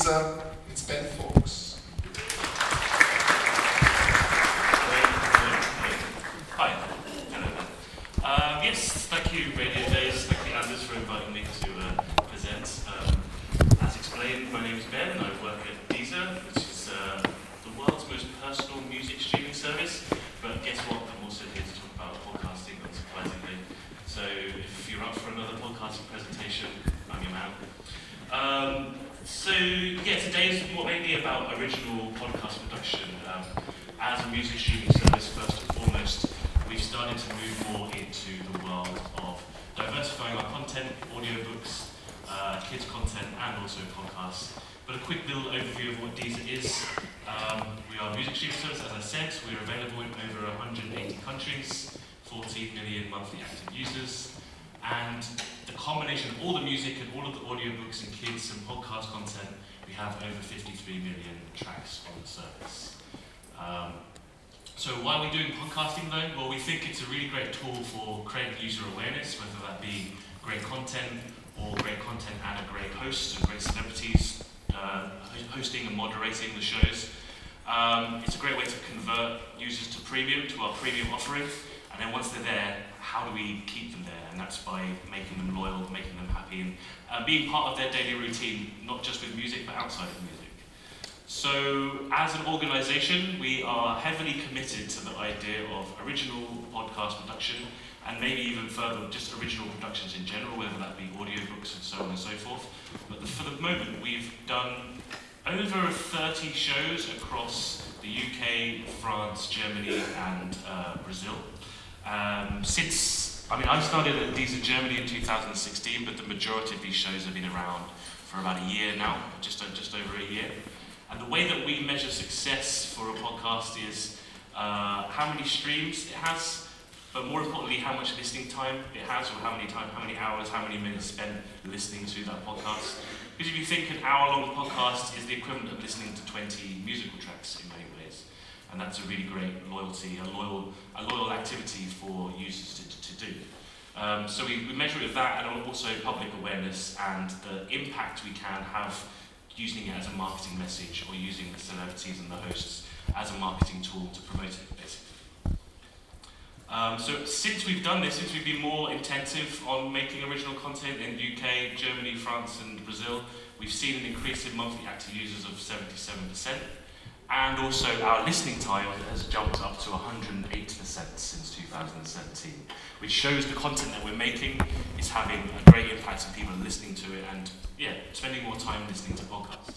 It's Ben Fawkes. Hi. Um, yes, thank you, Radio Days. Thank you, Anders, for inviting me to uh, present. Um, as explained, my name is Ben, and I work at Deezer, which is uh, the world's most personal music streaming service. But guess what? I'm also here to talk about podcasting, unsurprisingly. So if you're up for another podcasting presentation, I'm your man. Um, so yeah, today is may be about original podcast production. Um, as a music streaming service, first and foremost, we've started to move more into the world of diversifying our content, audiobooks, uh, kids content, and also podcasts. But a quick little overview of what Deezer is. Um, we are a music streaming service, as I said. We're available in over 180 countries, 14 million monthly active users, and the combination of all the music and all of the audiobooks and kids and podcast content, we have over 53 million tracks on the service. Um, so why are we doing podcasting though? Well, we think it's a really great tool for creating user awareness, whether that be great content or great content and a great host and great celebrities uh, hosting and moderating the shows. Um, it's a great way to convert users to premium, to our premium offering, and then once they're there, how do we keep them there? And that's by making them loyal, making them happy, and uh, being part of their daily routine, not just with music, but outside of music. So, as an organisation, we are heavily committed to the idea of original podcast production and maybe even further, just original productions in general, whether that be audiobooks and so on and so forth. But the, for the moment, we've done over 30 shows across the UK, France, Germany, and uh, Brazil. Um, since, I mean, I started at Deezer Germany in 2016, but the majority of these shows have been around for about a year now, just, just over a year. And the way that we measure success for a podcast is uh, how many streams it has, but more importantly, how much listening time it has, or how many time, how many hours, how many minutes spent listening to that podcast. Because if you think an hour-long podcast is the equivalent of listening to 20 musical tracks in many ways, and that's a really great loyalty, a loyal, a loyal activity for users to, to, do. Um, so we, we measure it with that, and also public awareness and the impact we can have using it as a marketing message or using the celebrities and the hosts as a marketing tool to promote it, basically. Um, so since we've done this, since we've been more intensive on making original content in UK, Germany, France and Brazil, we've seen an increase in monthly active users of 77%. And also our listening time has jumped up to 108% since 2017, which shows the content that we're making is having a great impact on people listening to it and yeah, spending more time listening to podcasts.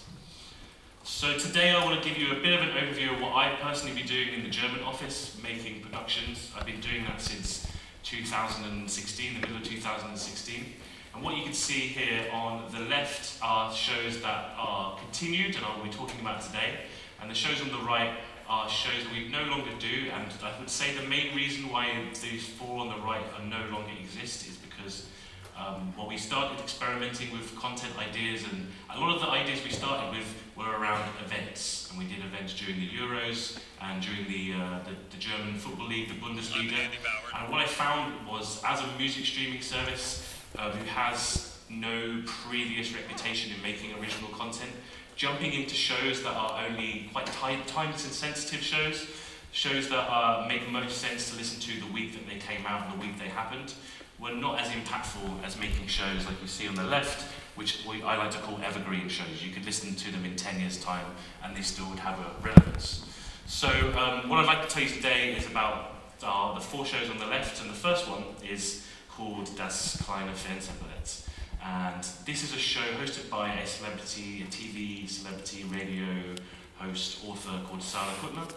So today I want to give you a bit of an overview of what I've personally been doing in the German office, making productions. I've been doing that since 2016, the middle of 2016. And what you can see here on the left are shows that are continued and I'll be talking about today. And the shows on the right are shows that we no longer do. And I would say the main reason why these four on the right are no longer exist is because um, well, we started experimenting with content ideas, and a lot of the ideas we started with were around events. And we did events during the Euros and during the, uh, the, the, German Football League, the Bundesliga. And what I found was, as a music streaming service uh, who has no previous reputation in making original content, jumping into shows that are only quite time sensitive shows, shows that uh, make most sense to listen to the week that they came out and the week they happened, were not as impactful as making shows like you see on the left, which we, I like to call evergreen shows. You could listen to them in 10 years' time and they still would have a relevance. So, um, what I'd like to tell you today is about uh, the four shows on the left, and the first one is called Das kleine Fernsehballett. And this is a show hosted by a celebrity, a TV celebrity, radio host, author called Sarah Kuttner,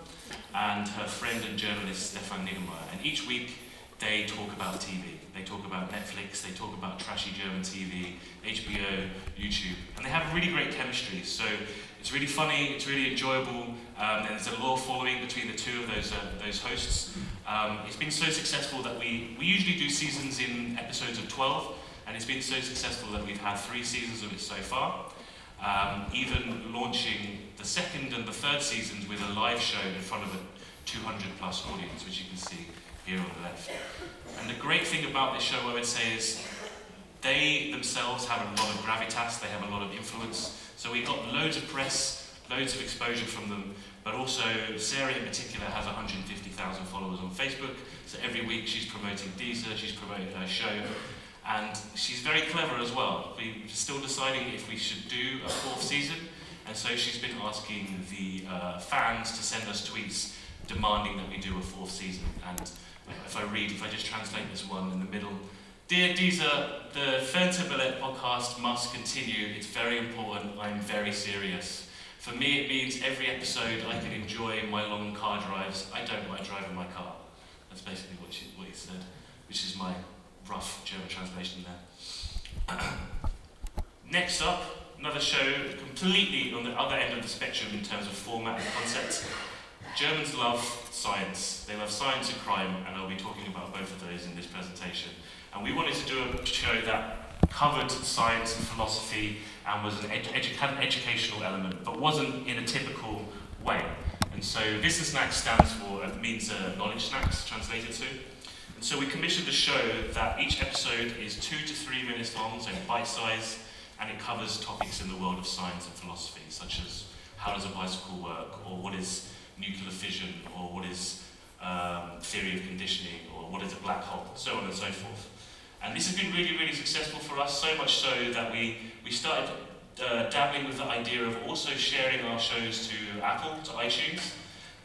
and her friend and journalist Stefan Niggemeier. And each week they talk about TV. They talk about Netflix, they talk about trashy German TV, HBO, YouTube, and they have really great chemistry. So it's really funny, it's really enjoyable, um, and there's a loyal following between the two of those, uh, those hosts. Um, it's been so successful that we, we usually do seasons in episodes of 12, and it's been so successful that we've had three seasons of it so far. Um, even launching the second and the third seasons with a live show in front of a 200 plus audience, which you can see here on the left. And the great thing about this show, I would say, is they themselves have a lot of gravitas, they have a lot of influence. So we got loads of press, loads of exposure from them, but also Sarah in particular has 150,000 followers on Facebook. So every week she's promoting Deezer, she's promoting her show, and she's very clever as well. We're still deciding if we should do a fourth season, and so she's been asking the uh, fans to send us tweets demanding that we do a fourth season. And if I read, if I just translate this one in the middle, Dear Deezer, the Fernsehballett podcast must continue. It's very important. I'm very serious. For me, it means every episode I can enjoy my long car drives. I don't like driving my car. That's basically what, she, what he said, which is my rough German translation there. Next up, another show completely on the other end of the spectrum in terms of format and concept. Germans love science. They love science and crime, and I'll be talking about both of those in this presentation. And we wanted to do a show that covered science and philosophy and was an edu- had an educational element, but wasn't in a typical way. And so Wissen Snacks stands for, it means uh, knowledge snacks, translated to. And so we commissioned a show that each episode is two to three minutes long, so bite size, and it covers topics in the world of science and philosophy, such as how does a bicycle work, or what is nuclear fission, or what is um, theory of conditioning, or what is a black hole, so on and so forth. And this has been really, really successful for us, so much so that we, we started uh, dabbling with the idea of also sharing our shows to Apple, to iTunes.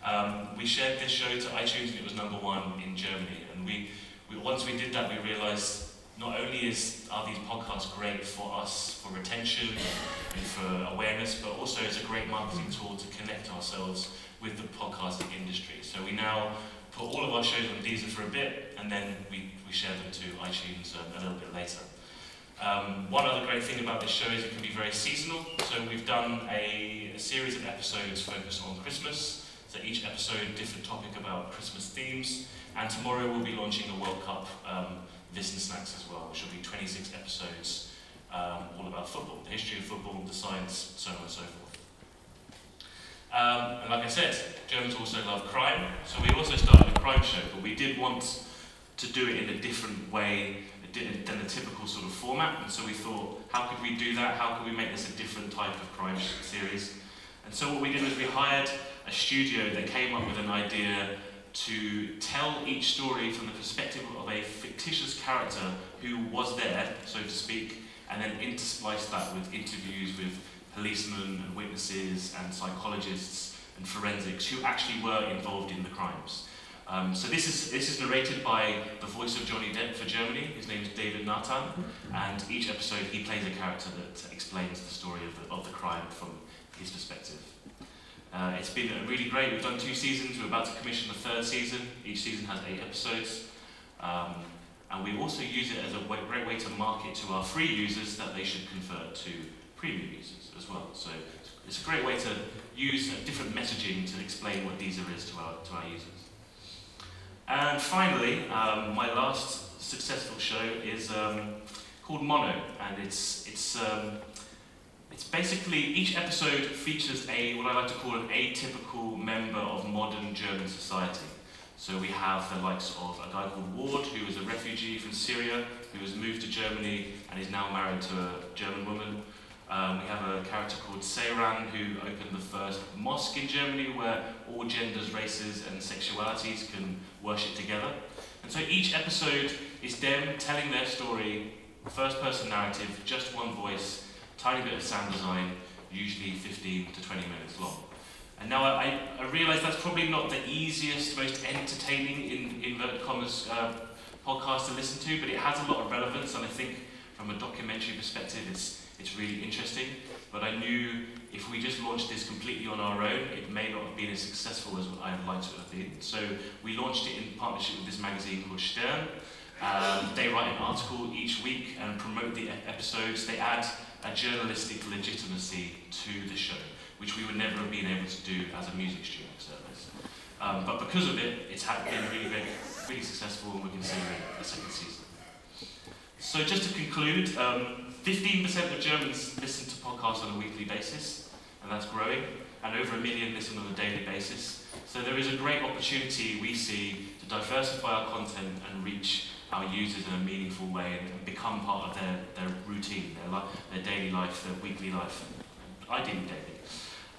Um, we shared this show to iTunes and it was number one in Germany. And we, we once we did that, we realized not only is, are these podcasts great for us for retention and for awareness, but also it's a great marketing tool to connect ourselves with the podcasting industry. So we now put all of our shows on Deezer for a bit, and then we, we share them to iTunes um, a little bit later. Um, one other great thing about this show is it can be very seasonal. So we've done a, a series of episodes focused on Christmas. So each episode, different topic about Christmas themes. And tomorrow we'll be launching a World Cup um, Wissen Snacks as well, which will be 26 episodes um, all about football, the history of football, the science, so on and so forth. Um, and like I said, Germans also love crime, so we also started a crime show, but we did want to do it in a different way than the typical sort of format. And so we thought, how could we do that? How could we make this a different type of crime series? And so what we did was we hired a studio that came up with an idea to tell each story from the perspective of a fictitious character who was there, so to speak, and then intersplice that with interviews with policemen and witnesses and psychologists and forensics who actually were involved in the crimes. Um, so this is this is narrated by the voice of Johnny Depp for Germany. His name is David Nathan, and each episode he plays a character that explains the story of the, of the crime from his perspective. Uh, it's been really great. We've done two seasons. We're about to commission the third season. Each season has eight episodes. Um, and we also use it as a great way to market to our free users that they should convert to premium users as well. So it's a great way to use different messaging to explain what Deezer is to our, to our users. And finally, um, my last successful show is um, called Mono, and it's, it's, um, it's basically, each episode features a, what I like to call an atypical member of modern German society. So we have the likes of a guy called Ward, who is a refugee from Syria, who has moved to Germany and is now married to a German woman. Um, we have a character called Seyran who opened the first mosque in Germany where all genders, races, and sexualities can worship together. And so each episode is them telling their story, first person narrative, just one voice, tiny bit of sound design, usually 15 to 20 minutes long. And now I, I realise that's probably not the easiest, most entertaining, in inverted commas, uh, podcast to listen to, but it has a lot of relevance, and I think from a documentary perspective, it's it's really I knew if we just launched this completely on our own, it may not have been as successful as I'd like to have been. So we launched it in partnership with this magazine called Stern. Um, they write an article each week and promote the episodes. They add a journalistic legitimacy to the show, which we would never have been able to do as a music streaming service. Um, but because of it, it's been really, really, really successful and we're considering a second season. So just to conclude, um, 15% of Germans listen to podcasts on a weekly basis, and that's growing, and over a million listen on a daily basis. So there is a great opportunity we see to diversify our content and reach our users in a meaningful way and, become part of their, their routine, their, li- their daily life, their weekly life, ideally daily.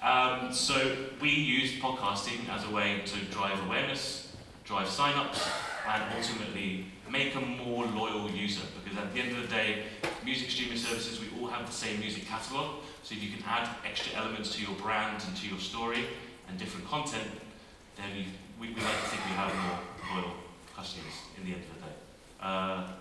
Um, so we use podcasting as a way to drive awareness, drive sign-ups, and ultimately make a more loyal user. Because at the end of the day, music streaming services, we all have the same music catalog. So if you can add extra elements to your brand and to your story and different content, then you, we, we like to think we have more loyal customers in the end of the day. Um,